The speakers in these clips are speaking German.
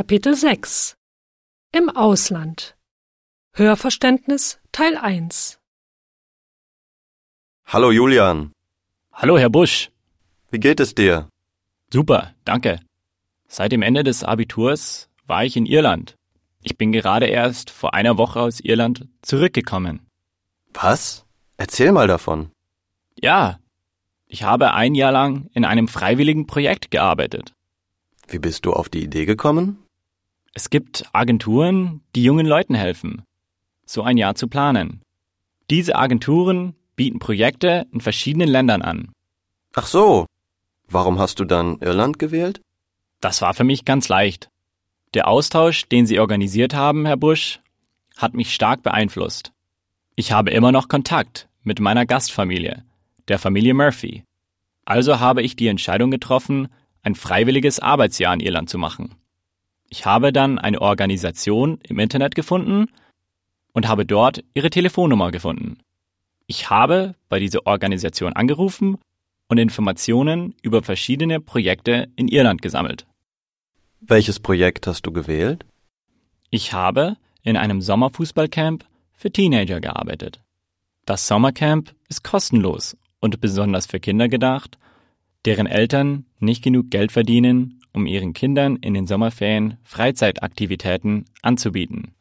Kapitel 6 Im Ausland Hörverständnis Teil 1 Hallo Julian, Hallo, Herr Busch. wie geht es dir? Super, danke. Seit dem Ende des Abiturs war ich in Irland. Ich bin gerade erst vor einer Woche aus Irland zurückgekommen. Was? Erzähl mal davon. Ja, ich habe ein Jahr lang in einem freiwilligen Projekt gearbeitet. Wie bist du auf die Idee gekommen? Es gibt Agenturen, die jungen Leuten helfen, so ein Jahr zu planen. Diese Agenturen bieten Projekte in verschiedenen Ländern an. Ach so. Warum hast du dann Irland gewählt? Das war für mich ganz leicht. Der Austausch, den Sie organisiert haben, Herr Busch, hat mich stark beeinflusst. Ich habe immer noch Kontakt mit meiner Gastfamilie, der Familie Murphy. Also habe ich die Entscheidung getroffen, ein freiwilliges Arbeitsjahr in Irland zu machen. Ich habe dann eine Organisation im Internet gefunden und habe dort ihre Telefonnummer gefunden. Ich habe bei dieser Organisation angerufen und Informationen über verschiedene Projekte in Irland gesammelt. Welches Projekt hast du gewählt? Ich habe in einem Sommerfußballcamp für Teenager gearbeitet. Das Sommercamp ist kostenlos und besonders für Kinder gedacht, deren Eltern nicht genug Geld verdienen, um ihren Kindern in den Sommerferien Freizeitaktivitäten anzubieten.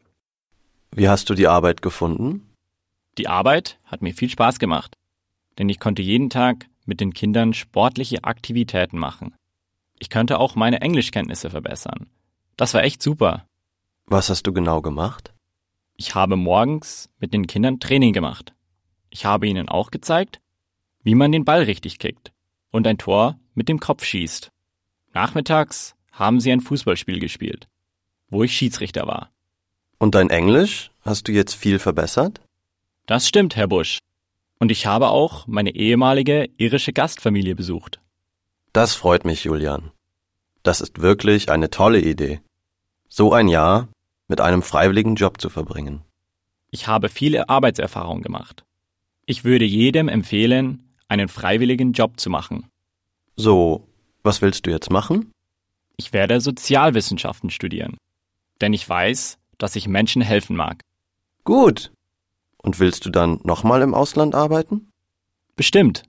Wie hast du die Arbeit gefunden? Die Arbeit hat mir viel Spaß gemacht, denn ich konnte jeden Tag mit den Kindern sportliche Aktivitäten machen. Ich könnte auch meine Englischkenntnisse verbessern. Das war echt super. Was hast du genau gemacht? Ich habe morgens mit den Kindern Training gemacht. Ich habe ihnen auch gezeigt, wie man den Ball richtig kickt und ein Tor mit dem Kopf schießt. Nachmittags haben sie ein Fußballspiel gespielt, wo ich Schiedsrichter war. Und dein Englisch? Hast du jetzt viel verbessert? Das stimmt, Herr Busch. Und ich habe auch meine ehemalige irische Gastfamilie besucht. Das freut mich, Julian. Das ist wirklich eine tolle Idee. So ein Jahr mit einem freiwilligen Job zu verbringen. Ich habe viele Arbeitserfahrung gemacht. Ich würde jedem empfehlen, einen freiwilligen Job zu machen. So, was willst du jetzt machen? Ich werde Sozialwissenschaften studieren. Denn ich weiß, dass ich Menschen helfen mag. Gut. Und willst du dann nochmal im Ausland arbeiten? Bestimmt.